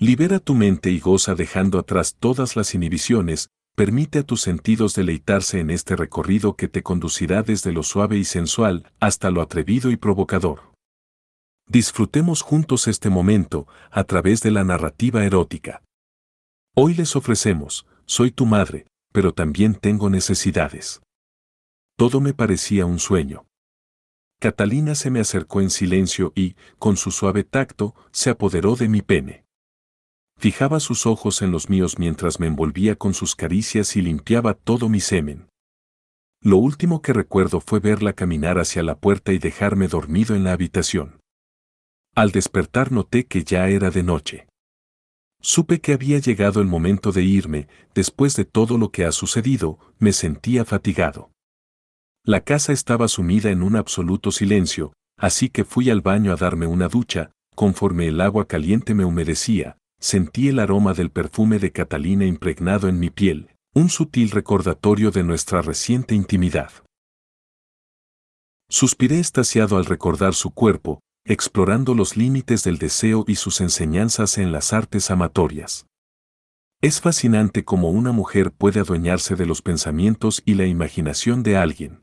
Libera tu mente y goza dejando atrás todas las inhibiciones, permite a tus sentidos deleitarse en este recorrido que te conducirá desde lo suave y sensual hasta lo atrevido y provocador. Disfrutemos juntos este momento a través de la narrativa erótica. Hoy les ofrecemos, soy tu madre, pero también tengo necesidades. Todo me parecía un sueño. Catalina se me acercó en silencio y, con su suave tacto, se apoderó de mi pene. Fijaba sus ojos en los míos mientras me envolvía con sus caricias y limpiaba todo mi semen. Lo último que recuerdo fue verla caminar hacia la puerta y dejarme dormido en la habitación. Al despertar noté que ya era de noche. Supe que había llegado el momento de irme, después de todo lo que ha sucedido, me sentía fatigado. La casa estaba sumida en un absoluto silencio, así que fui al baño a darme una ducha, conforme el agua caliente me humedecía, sentí el aroma del perfume de Catalina impregnado en mi piel, un sutil recordatorio de nuestra reciente intimidad. Suspiré estasiado al recordar su cuerpo, explorando los límites del deseo y sus enseñanzas en las artes amatorias. Es fascinante cómo una mujer puede adueñarse de los pensamientos y la imaginación de alguien.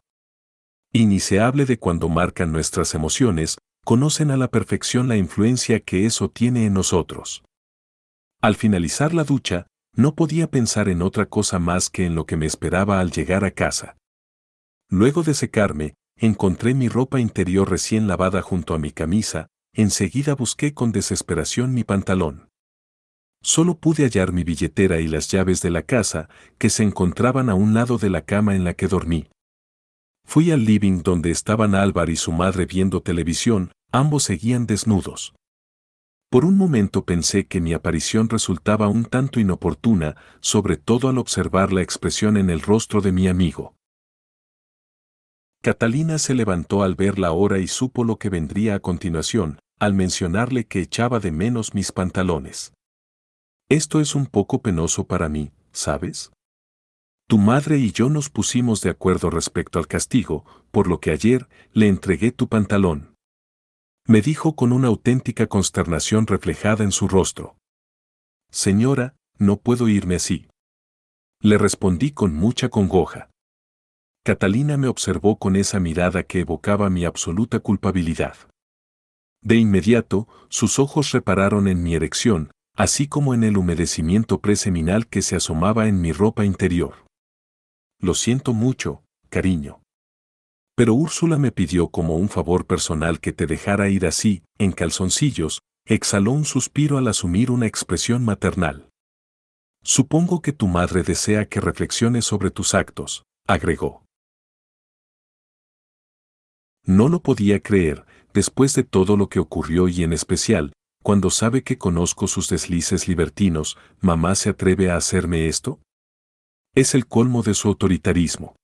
Y ni se hable de cuando marcan nuestras emociones, conocen a la perfección la influencia que eso tiene en nosotros. Al finalizar la ducha, no podía pensar en otra cosa más que en lo que me esperaba al llegar a casa. Luego de secarme, encontré mi ropa interior recién lavada junto a mi camisa, enseguida busqué con desesperación mi pantalón. Solo pude hallar mi billetera y las llaves de la casa, que se encontraban a un lado de la cama en la que dormí. Fui al living donde estaban Álvar y su madre viendo televisión, ambos seguían desnudos. Por un momento pensé que mi aparición resultaba un tanto inoportuna, sobre todo al observar la expresión en el rostro de mi amigo. Catalina se levantó al ver la hora y supo lo que vendría a continuación, al mencionarle que echaba de menos mis pantalones. Esto es un poco penoso para mí, ¿sabes? Tu madre y yo nos pusimos de acuerdo respecto al castigo, por lo que ayer le entregué tu pantalón. Me dijo con una auténtica consternación reflejada en su rostro. Señora, no puedo irme así. Le respondí con mucha congoja. Catalina me observó con esa mirada que evocaba mi absoluta culpabilidad. De inmediato, sus ojos repararon en mi erección, así como en el humedecimiento preseminal que se asomaba en mi ropa interior. Lo siento mucho, cariño. Pero Úrsula me pidió como un favor personal que te dejara ir así, en calzoncillos, exhaló un suspiro al asumir una expresión maternal. Supongo que tu madre desea que reflexiones sobre tus actos, agregó. No lo podía creer, después de todo lo que ocurrió y en especial, cuando sabe que conozco sus deslices libertinos, ¿mamá se atreve a hacerme esto? Es el colmo de su autoritarismo.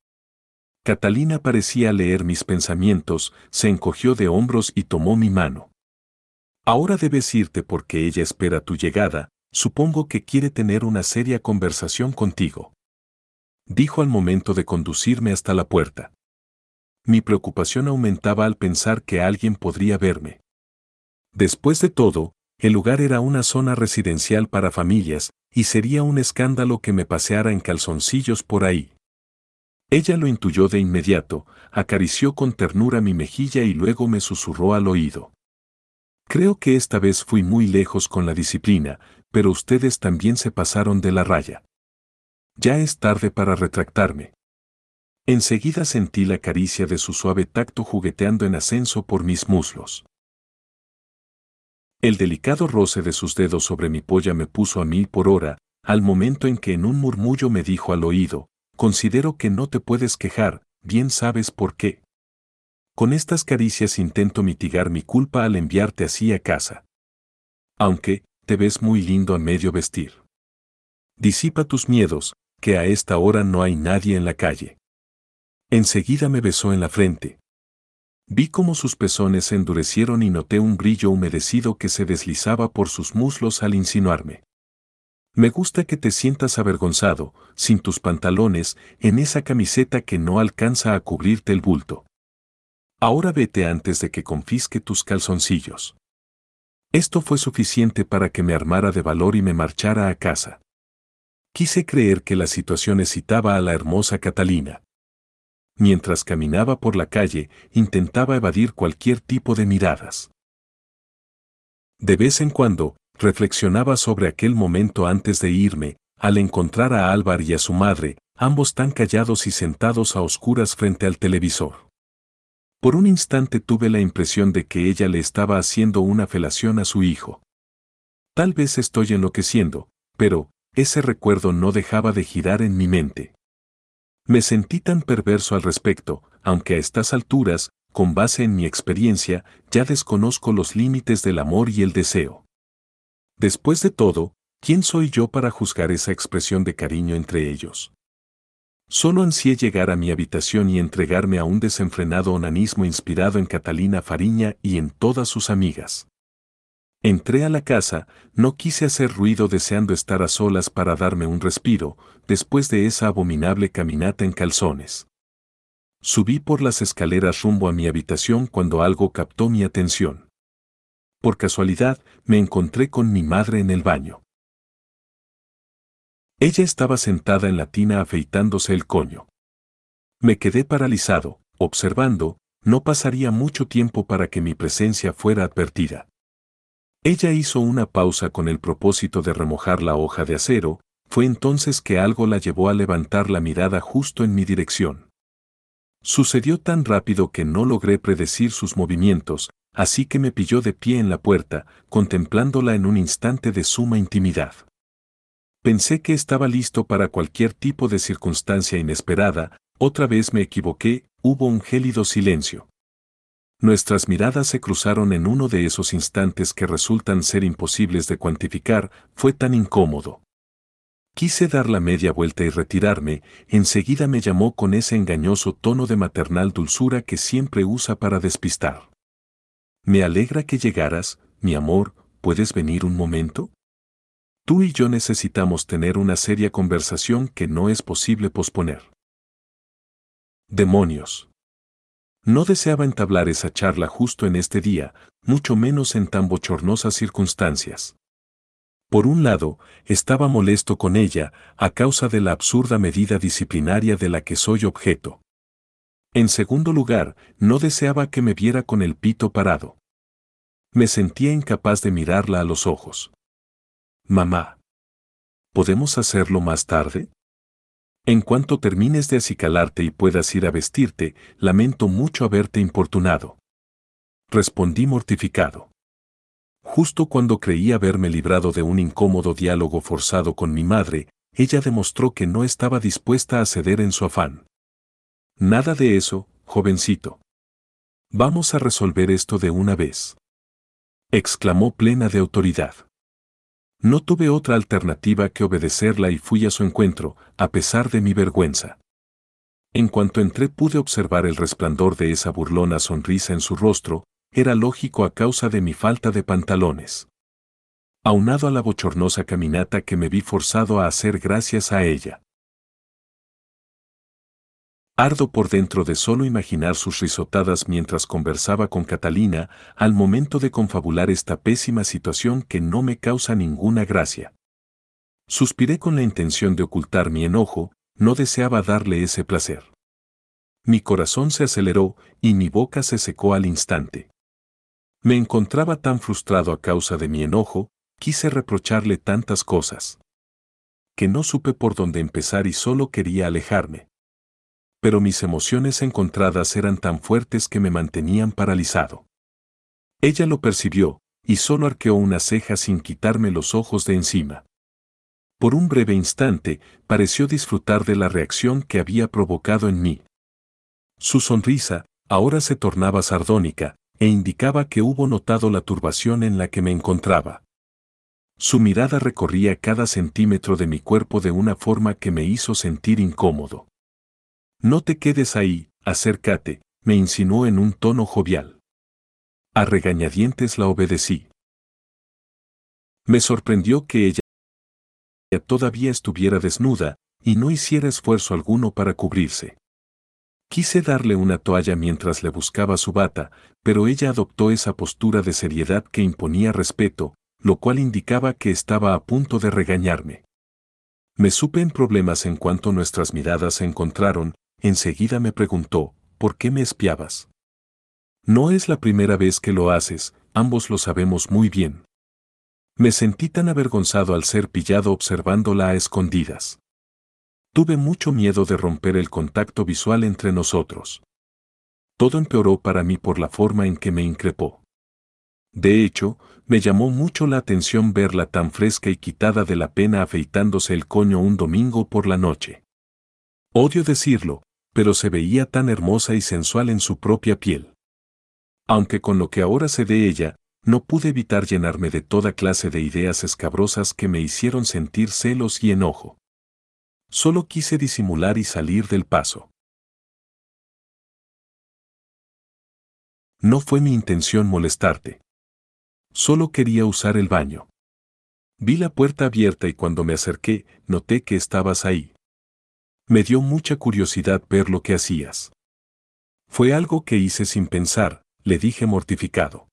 Catalina parecía leer mis pensamientos, se encogió de hombros y tomó mi mano. Ahora debes irte porque ella espera tu llegada, supongo que quiere tener una seria conversación contigo. Dijo al momento de conducirme hasta la puerta. Mi preocupación aumentaba al pensar que alguien podría verme. Después de todo, el lugar era una zona residencial para familias, y sería un escándalo que me paseara en calzoncillos por ahí. Ella lo intuyó de inmediato, acarició con ternura mi mejilla y luego me susurró al oído. Creo que esta vez fui muy lejos con la disciplina, pero ustedes también se pasaron de la raya. Ya es tarde para retractarme. Enseguida sentí la caricia de su suave tacto jugueteando en ascenso por mis muslos. El delicado roce de sus dedos sobre mi polla me puso a mil por hora, al momento en que en un murmullo me dijo al oído, considero que no te puedes quejar, bien sabes por qué. Con estas caricias intento mitigar mi culpa al enviarte así a casa. Aunque, te ves muy lindo a medio vestir. Disipa tus miedos, que a esta hora no hay nadie en la calle. Enseguida me besó en la frente, Vi cómo sus pezones se endurecieron y noté un brillo humedecido que se deslizaba por sus muslos al insinuarme. Me gusta que te sientas avergonzado, sin tus pantalones, en esa camiseta que no alcanza a cubrirte el bulto. Ahora vete antes de que confisque tus calzoncillos. Esto fue suficiente para que me armara de valor y me marchara a casa. Quise creer que la situación excitaba a la hermosa Catalina. Mientras caminaba por la calle, intentaba evadir cualquier tipo de miradas. De vez en cuando, reflexionaba sobre aquel momento antes de irme, al encontrar a Álvar y a su madre, ambos tan callados y sentados a oscuras frente al televisor. Por un instante tuve la impresión de que ella le estaba haciendo una felación a su hijo. Tal vez estoy enloqueciendo, pero, ese recuerdo no dejaba de girar en mi mente. Me sentí tan perverso al respecto, aunque a estas alturas, con base en mi experiencia, ya desconozco los límites del amor y el deseo. Después de todo, ¿quién soy yo para juzgar esa expresión de cariño entre ellos? Solo ansié llegar a mi habitación y entregarme a un desenfrenado onanismo inspirado en Catalina Fariña y en todas sus amigas. Entré a la casa, no quise hacer ruido deseando estar a solas para darme un respiro, después de esa abominable caminata en calzones. Subí por las escaleras rumbo a mi habitación cuando algo captó mi atención. Por casualidad, me encontré con mi madre en el baño. Ella estaba sentada en la tina afeitándose el coño. Me quedé paralizado, observando, no pasaría mucho tiempo para que mi presencia fuera advertida. Ella hizo una pausa con el propósito de remojar la hoja de acero, fue entonces que algo la llevó a levantar la mirada justo en mi dirección. Sucedió tan rápido que no logré predecir sus movimientos, así que me pilló de pie en la puerta, contemplándola en un instante de suma intimidad. Pensé que estaba listo para cualquier tipo de circunstancia inesperada, otra vez me equivoqué, hubo un gélido silencio. Nuestras miradas se cruzaron en uno de esos instantes que resultan ser imposibles de cuantificar, fue tan incómodo. Quise dar la media vuelta y retirarme, enseguida me llamó con ese engañoso tono de maternal dulzura que siempre usa para despistar. Me alegra que llegaras, mi amor, ¿puedes venir un momento? Tú y yo necesitamos tener una seria conversación que no es posible posponer. Demonios. No deseaba entablar esa charla justo en este día, mucho menos en tan bochornosas circunstancias. Por un lado, estaba molesto con ella, a causa de la absurda medida disciplinaria de la que soy objeto. En segundo lugar, no deseaba que me viera con el pito parado. Me sentía incapaz de mirarla a los ojos. Mamá. ¿Podemos hacerlo más tarde? En cuanto termines de acicalarte y puedas ir a vestirte, lamento mucho haberte importunado. Respondí mortificado. Justo cuando creí haberme librado de un incómodo diálogo forzado con mi madre, ella demostró que no estaba dispuesta a ceder en su afán. Nada de eso, jovencito. Vamos a resolver esto de una vez. exclamó plena de autoridad. No tuve otra alternativa que obedecerla y fui a su encuentro, a pesar de mi vergüenza. En cuanto entré pude observar el resplandor de esa burlona sonrisa en su rostro, era lógico a causa de mi falta de pantalones. Aunado a la bochornosa caminata que me vi forzado a hacer gracias a ella. Ardo por dentro de solo imaginar sus risotadas mientras conversaba con Catalina al momento de confabular esta pésima situación que no me causa ninguna gracia. Suspiré con la intención de ocultar mi enojo, no deseaba darle ese placer. Mi corazón se aceleró y mi boca se secó al instante. Me encontraba tan frustrado a causa de mi enojo, quise reprocharle tantas cosas. Que no supe por dónde empezar y solo quería alejarme pero mis emociones encontradas eran tan fuertes que me mantenían paralizado. Ella lo percibió, y solo arqueó una ceja sin quitarme los ojos de encima. Por un breve instante, pareció disfrutar de la reacción que había provocado en mí. Su sonrisa, ahora se tornaba sardónica, e indicaba que hubo notado la turbación en la que me encontraba. Su mirada recorría cada centímetro de mi cuerpo de una forma que me hizo sentir incómodo. No te quedes ahí, acércate, me insinuó en un tono jovial. A regañadientes la obedecí. Me sorprendió que ella todavía estuviera desnuda, y no hiciera esfuerzo alguno para cubrirse. Quise darle una toalla mientras le buscaba su bata, pero ella adoptó esa postura de seriedad que imponía respeto, lo cual indicaba que estaba a punto de regañarme. Me supe en problemas en cuanto nuestras miradas se encontraron, enseguida me preguntó, ¿por qué me espiabas? No es la primera vez que lo haces, ambos lo sabemos muy bien. Me sentí tan avergonzado al ser pillado observándola a escondidas. Tuve mucho miedo de romper el contacto visual entre nosotros. Todo empeoró para mí por la forma en que me increpó. De hecho, me llamó mucho la atención verla tan fresca y quitada de la pena afeitándose el coño un domingo por la noche. Odio decirlo, pero se veía tan hermosa y sensual en su propia piel. Aunque con lo que ahora sé de ella, no pude evitar llenarme de toda clase de ideas escabrosas que me hicieron sentir celos y enojo. Solo quise disimular y salir del paso. No fue mi intención molestarte. Solo quería usar el baño. Vi la puerta abierta y cuando me acerqué, noté que estabas ahí. Me dio mucha curiosidad ver lo que hacías. Fue algo que hice sin pensar, le dije mortificado.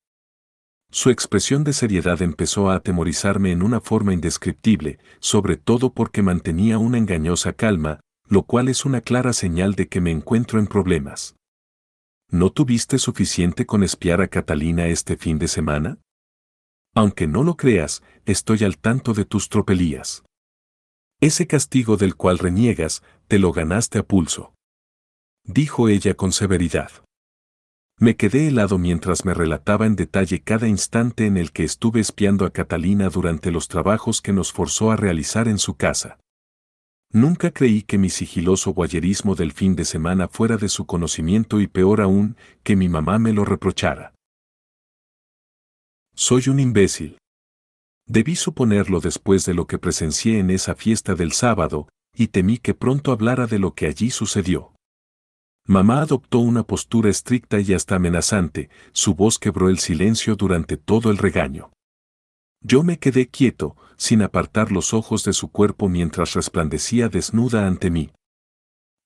Su expresión de seriedad empezó a atemorizarme en una forma indescriptible, sobre todo porque mantenía una engañosa calma, lo cual es una clara señal de que me encuentro en problemas. ¿No tuviste suficiente con espiar a Catalina este fin de semana? Aunque no lo creas, estoy al tanto de tus tropelías. Ese castigo del cual reniegas, te lo ganaste a pulso. Dijo ella con severidad. Me quedé helado mientras me relataba en detalle cada instante en el que estuve espiando a Catalina durante los trabajos que nos forzó a realizar en su casa. Nunca creí que mi sigiloso guayerismo del fin de semana fuera de su conocimiento y peor aún, que mi mamá me lo reprochara. Soy un imbécil. Debí suponerlo después de lo que presencié en esa fiesta del sábado, y temí que pronto hablara de lo que allí sucedió. Mamá adoptó una postura estricta y hasta amenazante, su voz quebró el silencio durante todo el regaño. Yo me quedé quieto, sin apartar los ojos de su cuerpo mientras resplandecía desnuda ante mí.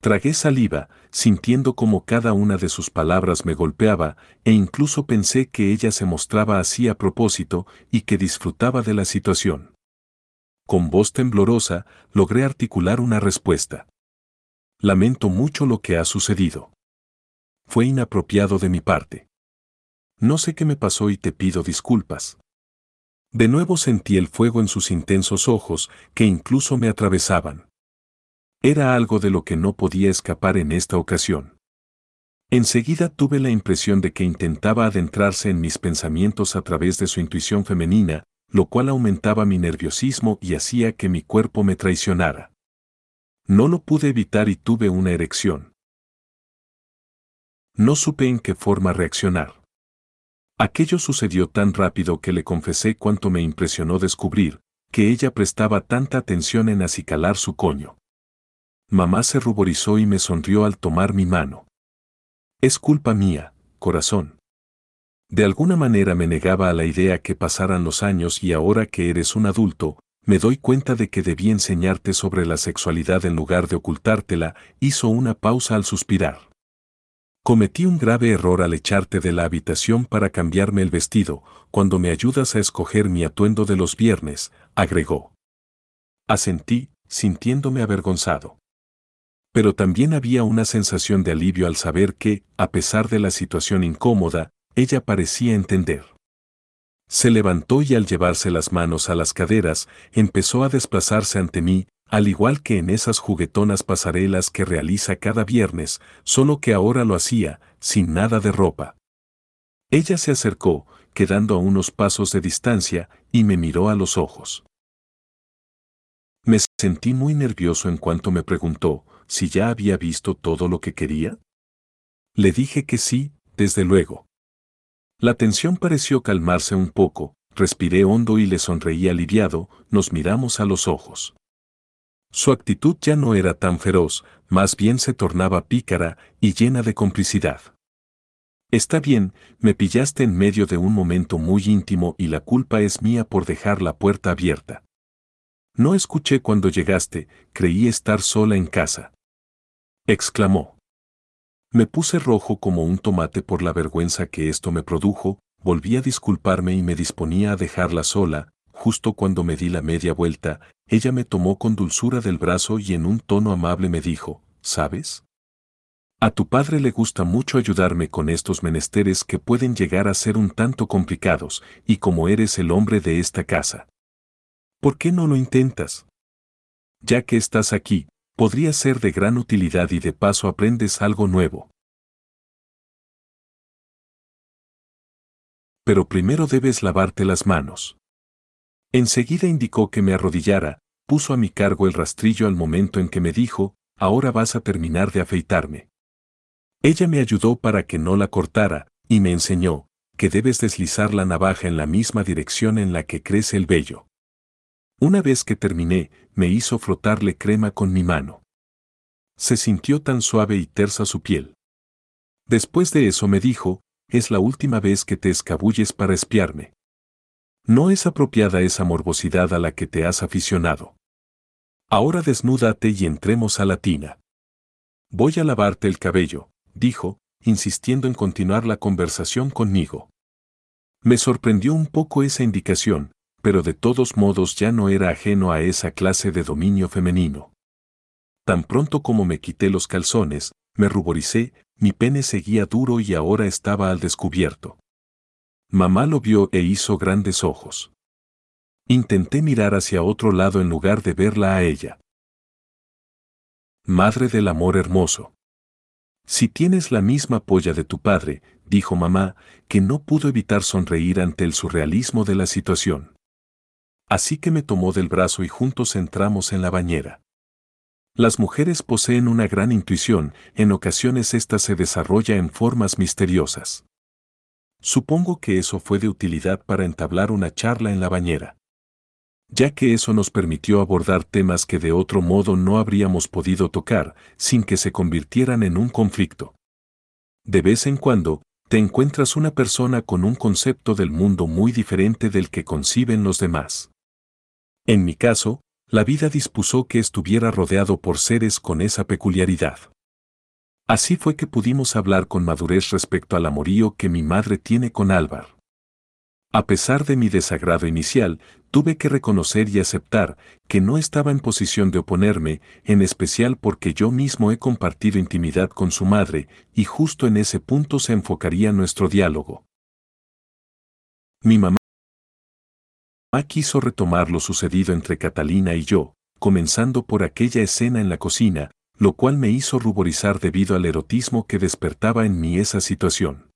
Tragué saliva, sintiendo como cada una de sus palabras me golpeaba, e incluso pensé que ella se mostraba así a propósito y que disfrutaba de la situación. Con voz temblorosa, logré articular una respuesta. Lamento mucho lo que ha sucedido. Fue inapropiado de mi parte. No sé qué me pasó y te pido disculpas. De nuevo sentí el fuego en sus intensos ojos, que incluso me atravesaban. Era algo de lo que no podía escapar en esta ocasión. Enseguida tuve la impresión de que intentaba adentrarse en mis pensamientos a través de su intuición femenina, lo cual aumentaba mi nerviosismo y hacía que mi cuerpo me traicionara. No lo pude evitar y tuve una erección. No supe en qué forma reaccionar. Aquello sucedió tan rápido que le confesé cuánto me impresionó descubrir que ella prestaba tanta atención en acicalar su coño. Mamá se ruborizó y me sonrió al tomar mi mano. Es culpa mía, corazón. De alguna manera me negaba a la idea que pasaran los años y ahora que eres un adulto, me doy cuenta de que debí enseñarte sobre la sexualidad en lugar de ocultártela, hizo una pausa al suspirar. Cometí un grave error al echarte de la habitación para cambiarme el vestido, cuando me ayudas a escoger mi atuendo de los viernes, agregó. Asentí, sintiéndome avergonzado. Pero también había una sensación de alivio al saber que, a pesar de la situación incómoda, ella parecía entender. Se levantó y al llevarse las manos a las caderas, empezó a desplazarse ante mí, al igual que en esas juguetonas pasarelas que realiza cada viernes, solo que ahora lo hacía, sin nada de ropa. Ella se acercó, quedando a unos pasos de distancia, y me miró a los ojos. Me sentí muy nervioso en cuanto me preguntó si ya había visto todo lo que quería. Le dije que sí, desde luego. La tensión pareció calmarse un poco, respiré hondo y le sonreí aliviado, nos miramos a los ojos. Su actitud ya no era tan feroz, más bien se tornaba pícara y llena de complicidad. Está bien, me pillaste en medio de un momento muy íntimo y la culpa es mía por dejar la puerta abierta. No escuché cuando llegaste, creí estar sola en casa. Exclamó. Me puse rojo como un tomate por la vergüenza que esto me produjo, volví a disculparme y me disponía a dejarla sola, justo cuando me di la media vuelta, ella me tomó con dulzura del brazo y en un tono amable me dijo, ¿sabes? A tu padre le gusta mucho ayudarme con estos menesteres que pueden llegar a ser un tanto complicados, y como eres el hombre de esta casa. ¿Por qué no lo intentas? Ya que estás aquí, podría ser de gran utilidad y de paso aprendes algo nuevo. Pero primero debes lavarte las manos. Enseguida indicó que me arrodillara, puso a mi cargo el rastrillo al momento en que me dijo, ahora vas a terminar de afeitarme. Ella me ayudó para que no la cortara, y me enseñó, que debes deslizar la navaja en la misma dirección en la que crece el vello. Una vez que terminé, me hizo frotarle crema con mi mano. Se sintió tan suave y tersa su piel. Después de eso me dijo, es la última vez que te escabulles para espiarme. No es apropiada esa morbosidad a la que te has aficionado. Ahora desnúdate y entremos a la tina. Voy a lavarte el cabello, dijo, insistiendo en continuar la conversación conmigo. Me sorprendió un poco esa indicación, pero de todos modos ya no era ajeno a esa clase de dominio femenino. Tan pronto como me quité los calzones, me ruboricé, mi pene seguía duro y ahora estaba al descubierto. Mamá lo vio e hizo grandes ojos. Intenté mirar hacia otro lado en lugar de verla a ella. Madre del amor hermoso. Si tienes la misma polla de tu padre, dijo mamá, que no pudo evitar sonreír ante el surrealismo de la situación. Así que me tomó del brazo y juntos entramos en la bañera. Las mujeres poseen una gran intuición, en ocasiones esta se desarrolla en formas misteriosas. Supongo que eso fue de utilidad para entablar una charla en la bañera. Ya que eso nos permitió abordar temas que de otro modo no habríamos podido tocar, sin que se convirtieran en un conflicto. De vez en cuando, te encuentras una persona con un concepto del mundo muy diferente del que conciben los demás. En mi caso, la vida dispuso que estuviera rodeado por seres con esa peculiaridad. Así fue que pudimos hablar con madurez respecto al amorío que mi madre tiene con Álvar. A pesar de mi desagrado inicial, tuve que reconocer y aceptar que no estaba en posición de oponerme, en especial porque yo mismo he compartido intimidad con su madre, y justo en ese punto se enfocaría nuestro diálogo. Mi mamá quiso retomar lo sucedido entre Catalina y yo, comenzando por aquella escena en la cocina, lo cual me hizo ruborizar debido al erotismo que despertaba en mí esa situación.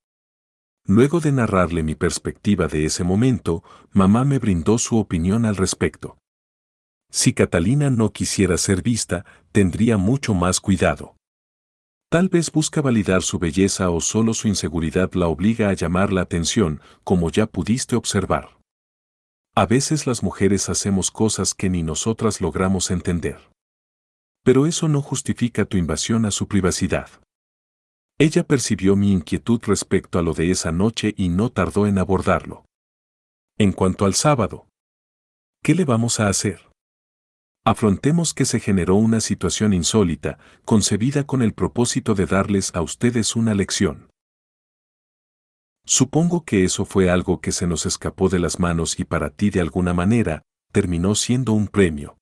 Luego de narrarle mi perspectiva de ese momento, mamá me brindó su opinión al respecto. Si Catalina no quisiera ser vista, tendría mucho más cuidado. Tal vez busca validar su belleza o solo su inseguridad la obliga a llamar la atención, como ya pudiste observar. A veces las mujeres hacemos cosas que ni nosotras logramos entender. Pero eso no justifica tu invasión a su privacidad. Ella percibió mi inquietud respecto a lo de esa noche y no tardó en abordarlo. En cuanto al sábado, ¿qué le vamos a hacer? Afrontemos que se generó una situación insólita, concebida con el propósito de darles a ustedes una lección. Supongo que eso fue algo que se nos escapó de las manos y para ti de alguna manera, terminó siendo un premio.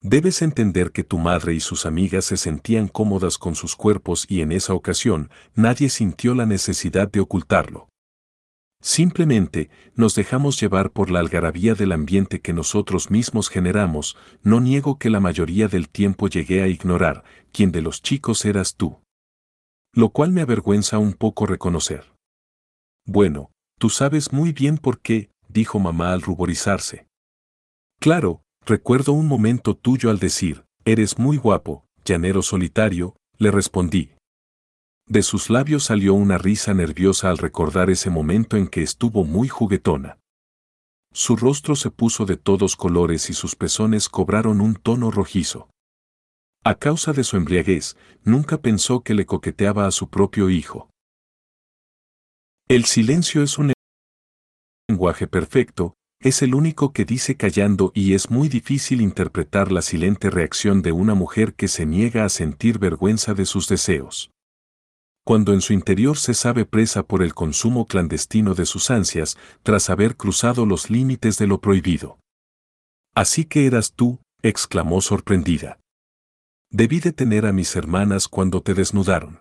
Debes entender que tu madre y sus amigas se sentían cómodas con sus cuerpos y en esa ocasión nadie sintió la necesidad de ocultarlo. Simplemente nos dejamos llevar por la algarabía del ambiente que nosotros mismos generamos, no niego que la mayoría del tiempo llegué a ignorar quién de los chicos eras tú. Lo cual me avergüenza un poco reconocer. Bueno, tú sabes muy bien por qué, dijo mamá al ruborizarse. Claro, recuerdo un momento tuyo al decir, eres muy guapo, llanero solitario, le respondí. De sus labios salió una risa nerviosa al recordar ese momento en que estuvo muy juguetona. Su rostro se puso de todos colores y sus pezones cobraron un tono rojizo. A causa de su embriaguez, nunca pensó que le coqueteaba a su propio hijo. El silencio es un lenguaje perfecto, es el único que dice callando y es muy difícil interpretar la silente reacción de una mujer que se niega a sentir vergüenza de sus deseos. cuando en su interior se sabe presa por el consumo clandestino de sus ansias, tras haber cruzado los límites de lo prohibido. Así que eras tú, exclamó sorprendida. Debí detener a mis hermanas cuando te desnudaron.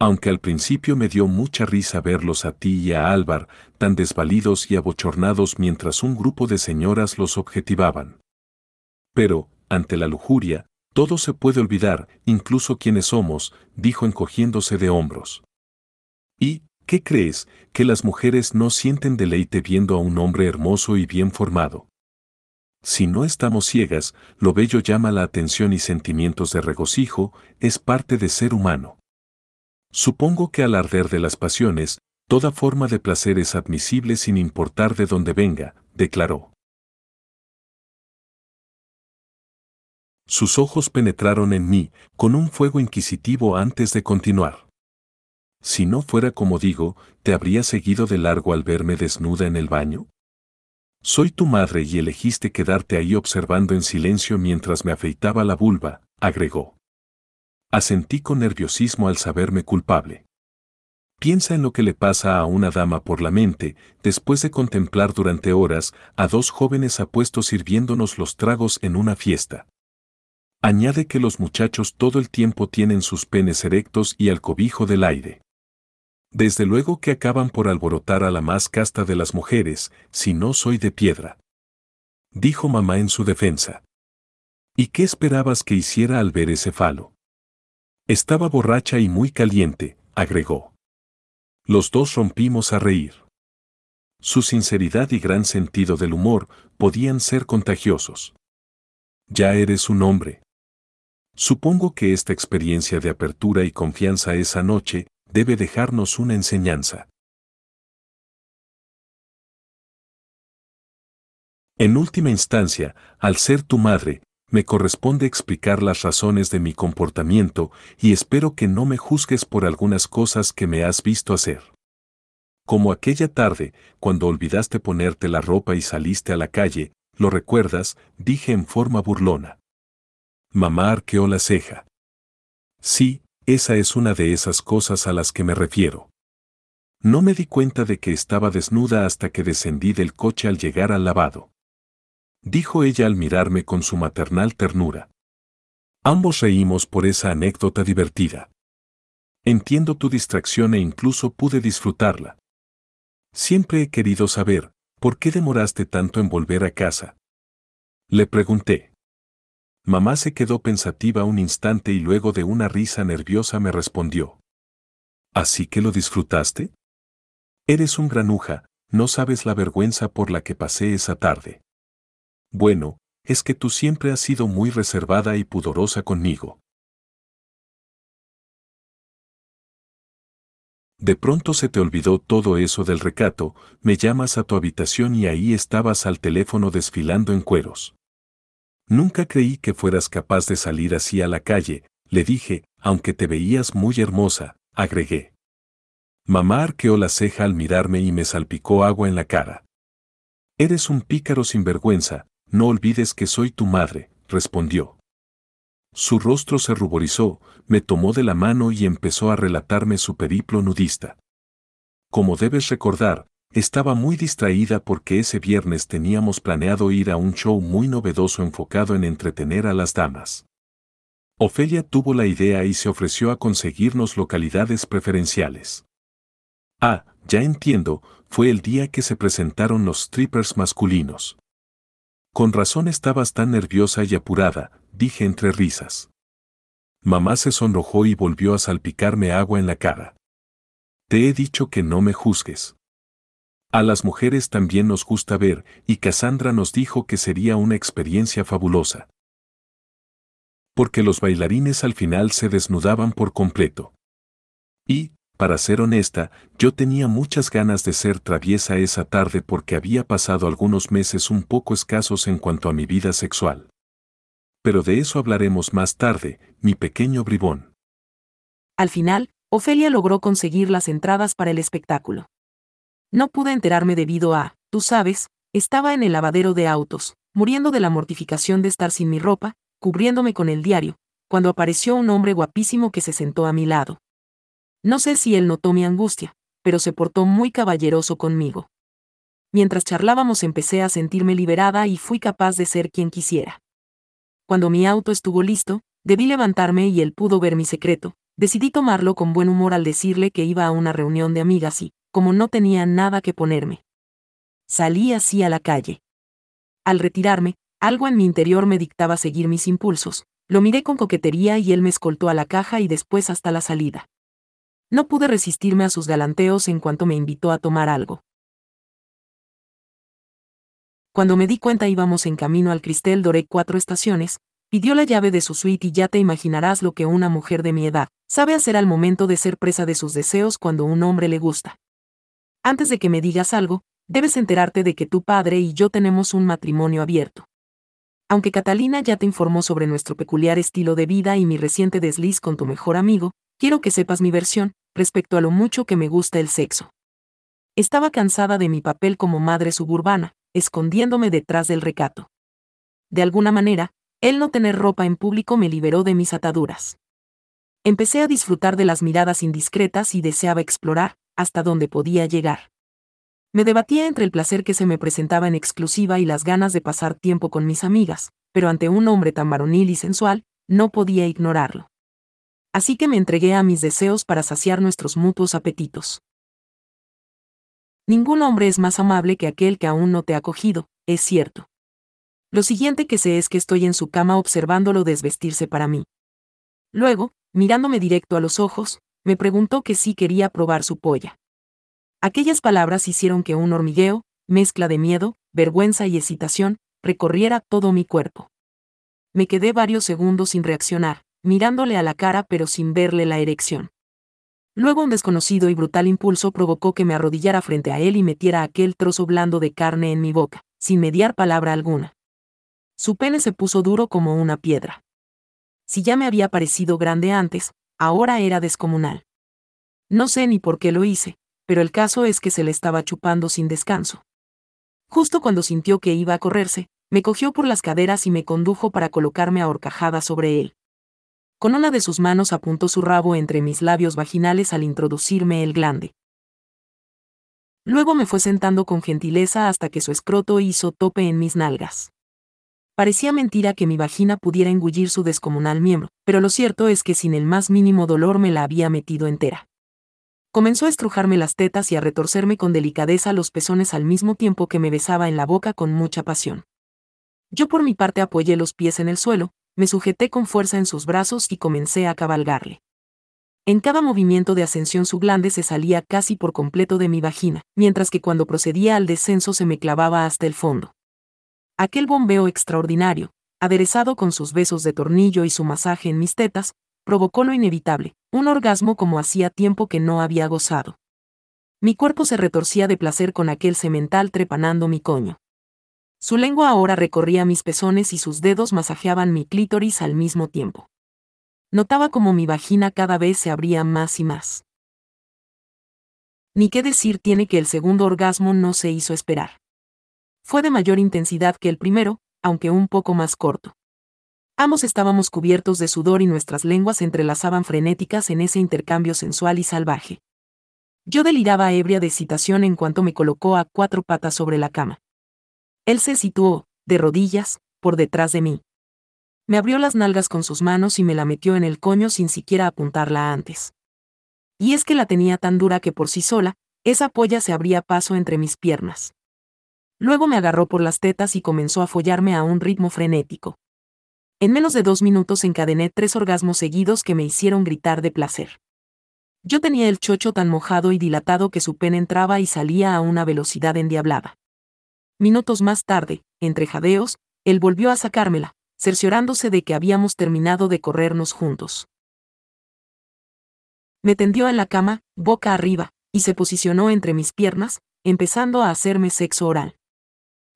Aunque al principio me dio mucha risa verlos a ti y a Álvar, tan desvalidos y abochornados mientras un grupo de señoras los objetivaban. Pero, ante la lujuria, todo se puede olvidar, incluso quienes somos, dijo encogiéndose de hombros. ¿Y, qué crees, que las mujeres no sienten deleite viendo a un hombre hermoso y bien formado? Si no estamos ciegas, lo bello llama la atención y sentimientos de regocijo, es parte de ser humano. Supongo que al arder de las pasiones, toda forma de placer es admisible sin importar de dónde venga, declaró. Sus ojos penetraron en mí, con un fuego inquisitivo antes de continuar. Si no fuera como digo, ¿te habría seguido de largo al verme desnuda en el baño? Soy tu madre y elegiste quedarte ahí observando en silencio mientras me afeitaba la vulva, agregó. Asentí con nerviosismo al saberme culpable. Piensa en lo que le pasa a una dama por la mente, después de contemplar durante horas a dos jóvenes apuestos sirviéndonos los tragos en una fiesta. Añade que los muchachos todo el tiempo tienen sus penes erectos y al cobijo del aire. Desde luego que acaban por alborotar a la más casta de las mujeres, si no soy de piedra. Dijo mamá en su defensa. ¿Y qué esperabas que hiciera al ver ese falo? Estaba borracha y muy caliente, agregó. Los dos rompimos a reír. Su sinceridad y gran sentido del humor podían ser contagiosos. Ya eres un hombre. Supongo que esta experiencia de apertura y confianza esa noche debe dejarnos una enseñanza. En última instancia, al ser tu madre, me corresponde explicar las razones de mi comportamiento y espero que no me juzgues por algunas cosas que me has visto hacer. Como aquella tarde, cuando olvidaste ponerte la ropa y saliste a la calle, ¿lo recuerdas? dije en forma burlona. Mamá arqueó la ceja. Sí, esa es una de esas cosas a las que me refiero. No me di cuenta de que estaba desnuda hasta que descendí del coche al llegar al lavado dijo ella al mirarme con su maternal ternura. Ambos reímos por esa anécdota divertida. Entiendo tu distracción e incluso pude disfrutarla. Siempre he querido saber, ¿por qué demoraste tanto en volver a casa? Le pregunté. Mamá se quedó pensativa un instante y luego de una risa nerviosa me respondió. ¿Así que lo disfrutaste? Eres un granuja, no sabes la vergüenza por la que pasé esa tarde. Bueno, es que tú siempre has sido muy reservada y pudorosa conmigo. De pronto se te olvidó todo eso del recato, me llamas a tu habitación y ahí estabas al teléfono desfilando en cueros. Nunca creí que fueras capaz de salir así a la calle, le dije, aunque te veías muy hermosa, agregué. Mamá arqueó la ceja al mirarme y me salpicó agua en la cara. Eres un pícaro sinvergüenza, no olvides que soy tu madre, respondió. Su rostro se ruborizó, me tomó de la mano y empezó a relatarme su periplo nudista. Como debes recordar, estaba muy distraída porque ese viernes teníamos planeado ir a un show muy novedoso enfocado en entretener a las damas. Ofelia tuvo la idea y se ofreció a conseguirnos localidades preferenciales. Ah, ya entiendo, fue el día que se presentaron los strippers masculinos. Con razón estabas tan nerviosa y apurada, dije entre risas. Mamá se sonrojó y volvió a salpicarme agua en la cara. Te he dicho que no me juzgues. A las mujeres también nos gusta ver, y Cassandra nos dijo que sería una experiencia fabulosa. Porque los bailarines al final se desnudaban por completo. Y, para ser honesta, yo tenía muchas ganas de ser traviesa esa tarde porque había pasado algunos meses un poco escasos en cuanto a mi vida sexual. Pero de eso hablaremos más tarde, mi pequeño bribón. Al final, Ofelia logró conseguir las entradas para el espectáculo. No pude enterarme debido a, tú sabes, estaba en el lavadero de autos, muriendo de la mortificación de estar sin mi ropa, cubriéndome con el diario, cuando apareció un hombre guapísimo que se sentó a mi lado. No sé si él notó mi angustia, pero se portó muy caballeroso conmigo. Mientras charlábamos empecé a sentirme liberada y fui capaz de ser quien quisiera. Cuando mi auto estuvo listo, debí levantarme y él pudo ver mi secreto. Decidí tomarlo con buen humor al decirle que iba a una reunión de amigas y, como no tenía nada que ponerme, salí así a la calle. Al retirarme, algo en mi interior me dictaba seguir mis impulsos. Lo miré con coquetería y él me escoltó a la caja y después hasta la salida. No pude resistirme a sus galanteos en cuanto me invitó a tomar algo. Cuando me di cuenta íbamos en camino al Cristel Doré cuatro estaciones, pidió la llave de su suite y ya te imaginarás lo que una mujer de mi edad sabe hacer al momento de ser presa de sus deseos cuando un hombre le gusta. Antes de que me digas algo, debes enterarte de que tu padre y yo tenemos un matrimonio abierto. Aunque Catalina ya te informó sobre nuestro peculiar estilo de vida y mi reciente desliz con tu mejor amigo, quiero que sepas mi versión, respecto a lo mucho que me gusta el sexo. Estaba cansada de mi papel como madre suburbana, escondiéndome detrás del recato. De alguna manera, el no tener ropa en público me liberó de mis ataduras. Empecé a disfrutar de las miradas indiscretas y deseaba explorar, hasta donde podía llegar. Me debatía entre el placer que se me presentaba en exclusiva y las ganas de pasar tiempo con mis amigas, pero ante un hombre tan varonil y sensual, no podía ignorarlo. Así que me entregué a mis deseos para saciar nuestros mutuos apetitos. Ningún hombre es más amable que aquel que aún no te ha cogido, es cierto. Lo siguiente que sé es que estoy en su cama observándolo desvestirse para mí. Luego, mirándome directo a los ojos, me preguntó que si quería probar su polla. Aquellas palabras hicieron que un hormigueo, mezcla de miedo, vergüenza y excitación, recorriera todo mi cuerpo. Me quedé varios segundos sin reaccionar, mirándole a la cara pero sin verle la erección. Luego un desconocido y brutal impulso provocó que me arrodillara frente a él y metiera aquel trozo blando de carne en mi boca, sin mediar palabra alguna. Su pene se puso duro como una piedra. Si ya me había parecido grande antes, ahora era descomunal. No sé ni por qué lo hice, pero el caso es que se le estaba chupando sin descanso. Justo cuando sintió que iba a correrse, me cogió por las caderas y me condujo para colocarme a horcajada sobre él. Con una de sus manos apuntó su rabo entre mis labios vaginales al introducirme el glande. Luego me fue sentando con gentileza hasta que su escroto hizo tope en mis nalgas. Parecía mentira que mi vagina pudiera engullir su descomunal miembro, pero lo cierto es que sin el más mínimo dolor me la había metido entera. Comenzó a estrujarme las tetas y a retorcerme con delicadeza los pezones al mismo tiempo que me besaba en la boca con mucha pasión. Yo por mi parte apoyé los pies en el suelo, me sujeté con fuerza en sus brazos y comencé a cabalgarle. En cada movimiento de ascensión su glande se salía casi por completo de mi vagina, mientras que cuando procedía al descenso se me clavaba hasta el fondo. Aquel bombeo extraordinario, aderezado con sus besos de tornillo y su masaje en mis tetas, provocó lo inevitable, un orgasmo como hacía tiempo que no había gozado. Mi cuerpo se retorcía de placer con aquel semental trepanando mi coño. Su lengua ahora recorría mis pezones y sus dedos masajeaban mi clítoris al mismo tiempo. Notaba como mi vagina cada vez se abría más y más. Ni qué decir tiene que el segundo orgasmo no se hizo esperar. Fue de mayor intensidad que el primero, aunque un poco más corto. Ambos estábamos cubiertos de sudor y nuestras lenguas se entrelazaban frenéticas en ese intercambio sensual y salvaje. Yo deliraba ebria de excitación en cuanto me colocó a cuatro patas sobre la cama. Él se situó, de rodillas, por detrás de mí. Me abrió las nalgas con sus manos y me la metió en el coño sin siquiera apuntarla antes. Y es que la tenía tan dura que por sí sola, esa polla se abría paso entre mis piernas. Luego me agarró por las tetas y comenzó a follarme a un ritmo frenético. En menos de dos minutos encadené tres orgasmos seguidos que me hicieron gritar de placer. Yo tenía el chocho tan mojado y dilatado que su pene entraba y salía a una velocidad endiablada. Minutos más tarde, entre jadeos, él volvió a sacármela, cerciorándose de que habíamos terminado de corrernos juntos. Me tendió en la cama, boca arriba, y se posicionó entre mis piernas, empezando a hacerme sexo oral.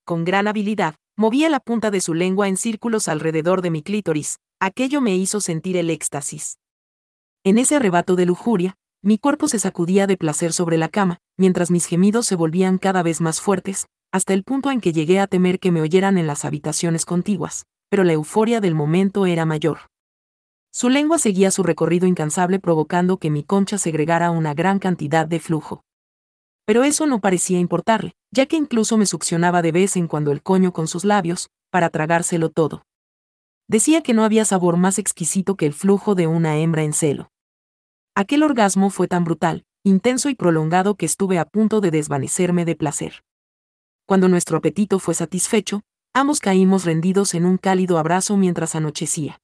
Con gran habilidad, Movía la punta de su lengua en círculos alrededor de mi clítoris, aquello me hizo sentir el éxtasis. En ese arrebato de lujuria, mi cuerpo se sacudía de placer sobre la cama, mientras mis gemidos se volvían cada vez más fuertes, hasta el punto en que llegué a temer que me oyeran en las habitaciones contiguas, pero la euforia del momento era mayor. Su lengua seguía su recorrido incansable provocando que mi concha segregara una gran cantidad de flujo. Pero eso no parecía importarle, ya que incluso me succionaba de vez en cuando el coño con sus labios, para tragárselo todo. Decía que no había sabor más exquisito que el flujo de una hembra en celo. Aquel orgasmo fue tan brutal, intenso y prolongado que estuve a punto de desvanecerme de placer. Cuando nuestro apetito fue satisfecho, ambos caímos rendidos en un cálido abrazo mientras anochecía.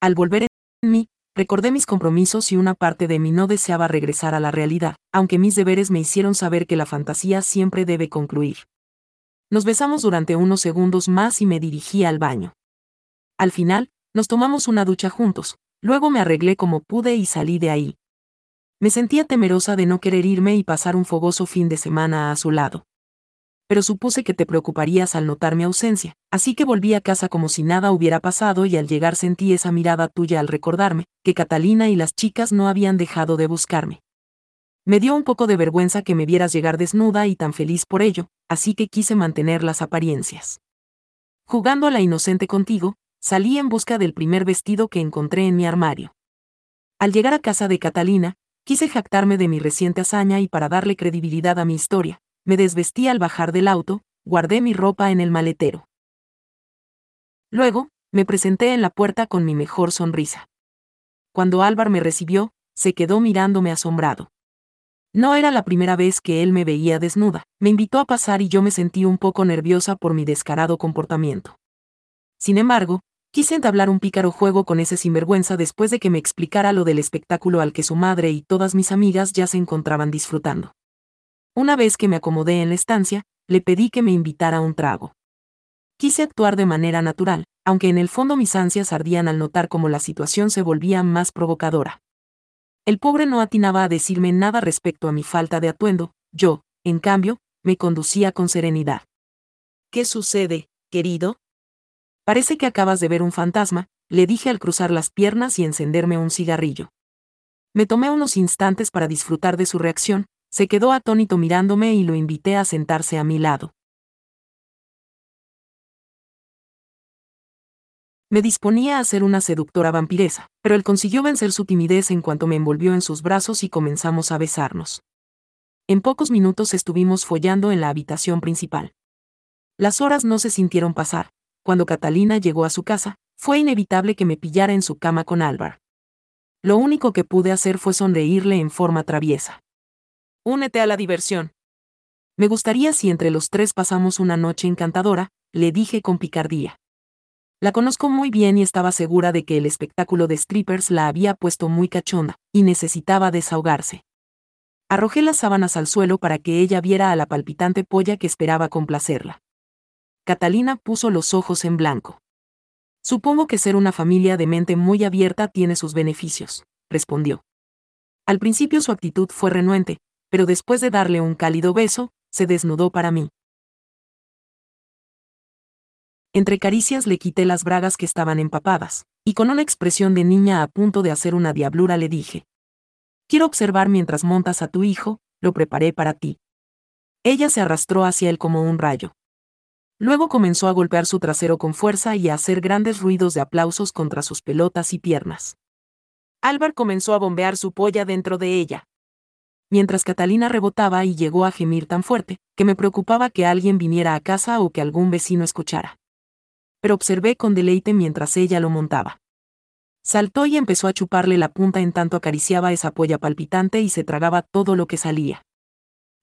Al volver en mí, recordé mis compromisos y una parte de mí no deseaba regresar a la realidad, aunque mis deberes me hicieron saber que la fantasía siempre debe concluir. Nos besamos durante unos segundos más y me dirigí al baño. Al final, nos tomamos una ducha juntos, luego me arreglé como pude y salí de ahí. Me sentía temerosa de no querer irme y pasar un fogoso fin de semana a su lado. Pero supuse que te preocuparías al notar mi ausencia, así que volví a casa como si nada hubiera pasado y al llegar sentí esa mirada tuya al recordarme que Catalina y las chicas no habían dejado de buscarme. Me dio un poco de vergüenza que me vieras llegar desnuda y tan feliz por ello, así que quise mantener las apariencias. Jugando a la inocente contigo, salí en busca del primer vestido que encontré en mi armario. Al llegar a casa de Catalina, Quise jactarme de mi reciente hazaña y para darle credibilidad a mi historia, me desvestí al bajar del auto, guardé mi ropa en el maletero. Luego, me presenté en la puerta con mi mejor sonrisa. Cuando Álvar me recibió, se quedó mirándome asombrado. No era la primera vez que él me veía desnuda, me invitó a pasar y yo me sentí un poco nerviosa por mi descarado comportamiento. Sin embargo, Quise entablar un pícaro juego con ese sinvergüenza después de que me explicara lo del espectáculo al que su madre y todas mis amigas ya se encontraban disfrutando. Una vez que me acomodé en la estancia, le pedí que me invitara a un trago. Quise actuar de manera natural, aunque en el fondo mis ansias ardían al notar cómo la situación se volvía más provocadora. El pobre no atinaba a decirme nada respecto a mi falta de atuendo, yo, en cambio, me conducía con serenidad. ¿Qué sucede, querido? Parece que acabas de ver un fantasma, le dije al cruzar las piernas y encenderme un cigarrillo. Me tomé unos instantes para disfrutar de su reacción, se quedó atónito mirándome y lo invité a sentarse a mi lado. Me disponía a ser una seductora vampiresa, pero él consiguió vencer su timidez en cuanto me envolvió en sus brazos y comenzamos a besarnos. En pocos minutos estuvimos follando en la habitación principal. Las horas no se sintieron pasar, cuando Catalina llegó a su casa, fue inevitable que me pillara en su cama con Álvar. Lo único que pude hacer fue sonreírle en forma traviesa. Únete a la diversión. Me gustaría si entre los tres pasamos una noche encantadora, le dije con picardía. La conozco muy bien y estaba segura de que el espectáculo de strippers la había puesto muy cachonda, y necesitaba desahogarse. Arrojé las sábanas al suelo para que ella viera a la palpitante polla que esperaba complacerla. Catalina puso los ojos en blanco. Supongo que ser una familia de mente muy abierta tiene sus beneficios, respondió. Al principio su actitud fue renuente, pero después de darle un cálido beso, se desnudó para mí. Entre caricias le quité las bragas que estaban empapadas, y con una expresión de niña a punto de hacer una diablura le dije. Quiero observar mientras montas a tu hijo, lo preparé para ti. Ella se arrastró hacia él como un rayo. Luego comenzó a golpear su trasero con fuerza y a hacer grandes ruidos de aplausos contra sus pelotas y piernas. Álvar comenzó a bombear su polla dentro de ella. Mientras Catalina rebotaba y llegó a gemir tan fuerte, que me preocupaba que alguien viniera a casa o que algún vecino escuchara. Pero observé con deleite mientras ella lo montaba. Saltó y empezó a chuparle la punta en tanto acariciaba esa polla palpitante y se tragaba todo lo que salía.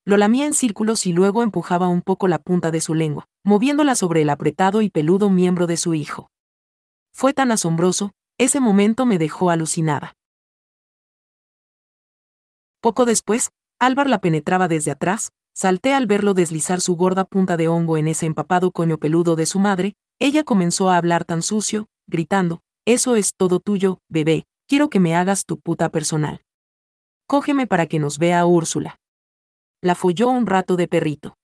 Lo lamía en círculos y luego empujaba un poco la punta de su lengua, moviéndola sobre el apretado y peludo miembro de su hijo. Fue tan asombroso, ese momento me dejó alucinada. Poco después, Álvar la penetraba desde atrás, salté al verlo deslizar su gorda punta de hongo en ese empapado coño peludo de su madre, ella comenzó a hablar tan sucio, gritando, Eso es todo tuyo, bebé, quiero que me hagas tu puta personal. Cógeme para que nos vea Úrsula la folló un rato de perrito.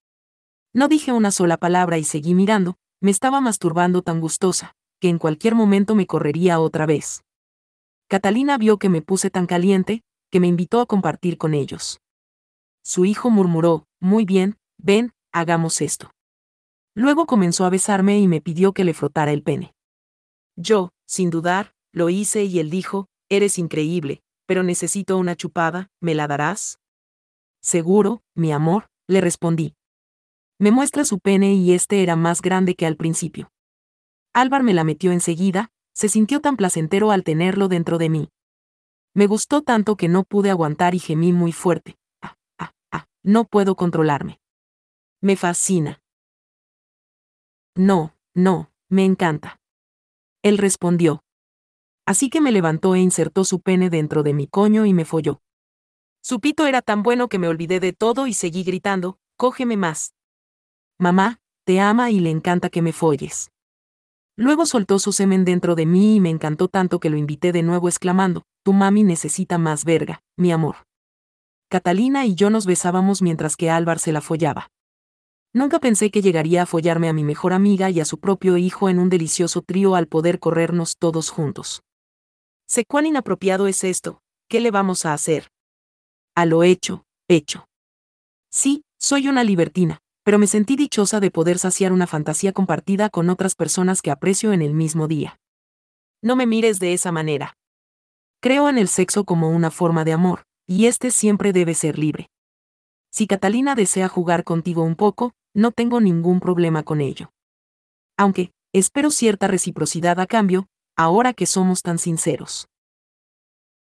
No dije una sola palabra y seguí mirando, me estaba masturbando tan gustosa, que en cualquier momento me correría otra vez. Catalina vio que me puse tan caliente, que me invitó a compartir con ellos. Su hijo murmuró, muy bien, ven, hagamos esto. Luego comenzó a besarme y me pidió que le frotara el pene. Yo, sin dudar, Lo hice y él dijo, eres increíble, pero necesito una chupada, ¿me la darás? Seguro, mi amor, le respondí. Me muestra su pene y este era más grande que al principio. Álvar me la metió enseguida, se sintió tan placentero al tenerlo dentro de mí. Me gustó tanto que no pude aguantar y gemí muy fuerte. Ah, ah, ah, no puedo controlarme. Me fascina. No, no, me encanta. Él respondió. Así que me levantó e insertó su pene dentro de mi coño y me folló. Su pito era tan bueno que me olvidé de todo y seguí gritando, cógeme más. Mamá, te ama y le encanta que me folles. Luego soltó su semen dentro de mí y me encantó tanto que lo invité de nuevo exclamando, tu mami necesita más verga, mi amor. Catalina y yo nos besábamos mientras que Álvar se la follaba. Nunca pensé que llegaría a follarme a mi mejor amiga y a su propio hijo en un delicioso trío al poder corrernos todos juntos. Sé cuán inapropiado es esto, ¿qué le vamos a hacer? A lo hecho, hecho. Sí, soy una libertina, pero me sentí dichosa de poder saciar una fantasía compartida con otras personas que aprecio en el mismo día. No me mires de esa manera. Creo en el sexo como una forma de amor, y este siempre debe ser libre. Si Catalina desea jugar contigo un poco, no tengo ningún problema con ello. Aunque, espero cierta reciprocidad a cambio, ahora que somos tan sinceros.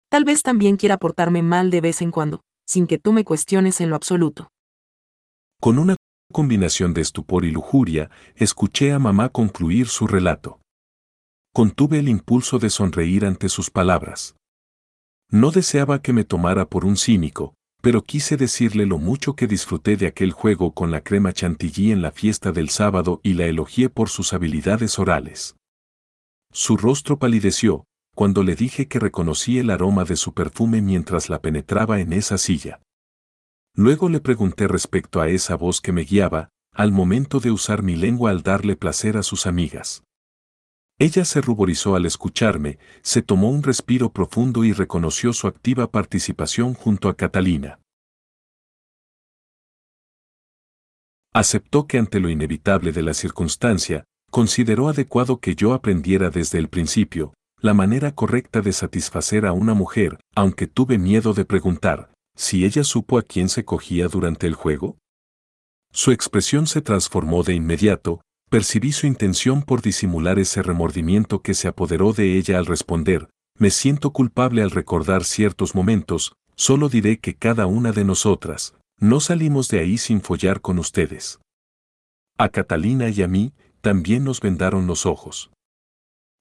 Tal vez también quiera portarme mal de vez en cuando, sin que tú me cuestiones en lo absoluto. Con una combinación de estupor y lujuria, escuché a mamá concluir su relato. Contuve el impulso de sonreír ante sus palabras. No deseaba que me tomara por un cínico, pero quise decirle lo mucho que disfruté de aquel juego con la crema chantilly en la fiesta del sábado y la elogié por sus habilidades orales. Su rostro palideció, cuando le dije que reconocí el aroma de su perfume mientras la penetraba en esa silla. Luego le pregunté respecto a esa voz que me guiaba, al momento de usar mi lengua al darle placer a sus amigas. Ella se ruborizó al escucharme, se tomó un respiro profundo y reconoció su activa participación junto a Catalina. Aceptó que ante lo inevitable de la circunstancia, consideró adecuado que yo aprendiera desde el principio, la manera correcta de satisfacer a una mujer, aunque tuve miedo de preguntar, si ella supo a quién se cogía durante el juego? Su expresión se transformó de inmediato, percibí su intención por disimular ese remordimiento que se apoderó de ella al responder, me siento culpable al recordar ciertos momentos, solo diré que cada una de nosotras, no salimos de ahí sin follar con ustedes. A Catalina y a mí, también nos vendaron los ojos.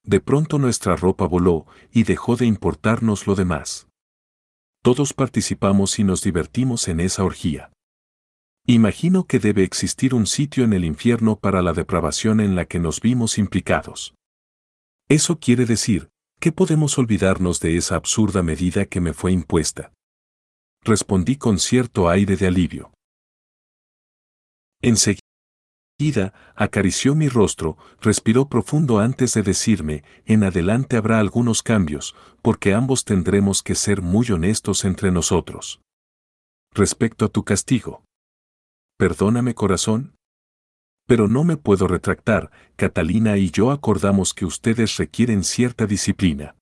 De pronto nuestra ropa voló y dejó de importarnos lo demás. Todos participamos y nos divertimos en esa orgía. Imagino que debe existir un sitio en el infierno para la depravación en la que nos vimos implicados. Eso quiere decir, que podemos olvidarnos de esa absurda medida que me fue impuesta. Respondí con cierto aire de alivio. Enseguida, acarició mi rostro, respiró profundo antes de decirme, en adelante habrá algunos cambios, porque ambos tendremos que ser muy honestos entre nosotros. Respecto a tu castigo. Perdóname corazón. Pero no me puedo retractar, Catalina y yo acordamos que ustedes requieren cierta disciplina.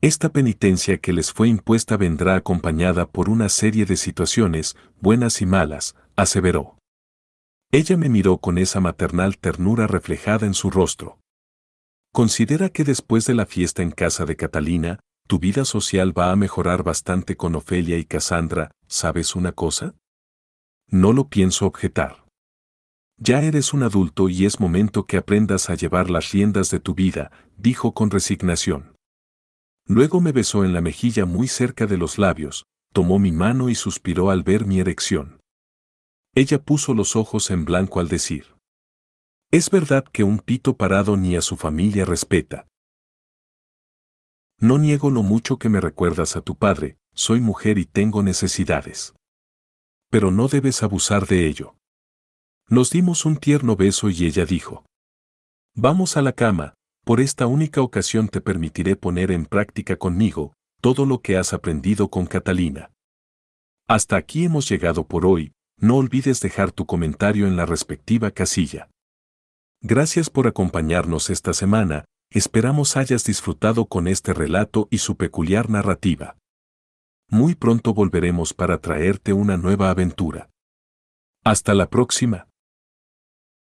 Esta penitencia que les fue impuesta vendrá acompañada por una serie de situaciones, buenas y malas, aseveró. Ella me miró con esa maternal ternura reflejada en su rostro. Considera que después de la fiesta en casa de Catalina, tu vida social va a mejorar bastante con Ofelia y Cassandra, ¿sabes una cosa? No lo pienso objetar. Ya eres un adulto y es momento que aprendas a llevar las riendas de tu vida, dijo con resignación. Luego me besó en la mejilla muy cerca de los labios, tomó mi mano y suspiró al ver mi erección. Ella puso los ojos en blanco al decir. Es verdad que un pito parado ni a su familia respeta. No niego lo mucho que me recuerdas a tu padre, soy mujer y tengo necesidades. Pero no debes abusar de ello. Nos dimos un tierno beso y ella dijo. Vamos a la cama, por esta única ocasión te permitiré poner en práctica conmigo todo lo que has aprendido con Catalina. Hasta aquí hemos llegado por hoy, no olvides dejar tu comentario en la respectiva casilla. Gracias por acompañarnos esta semana, Esperamos hayas disfrutado con este relato y su peculiar narrativa. Muy pronto volveremos para traerte una nueva aventura. Hasta la próxima.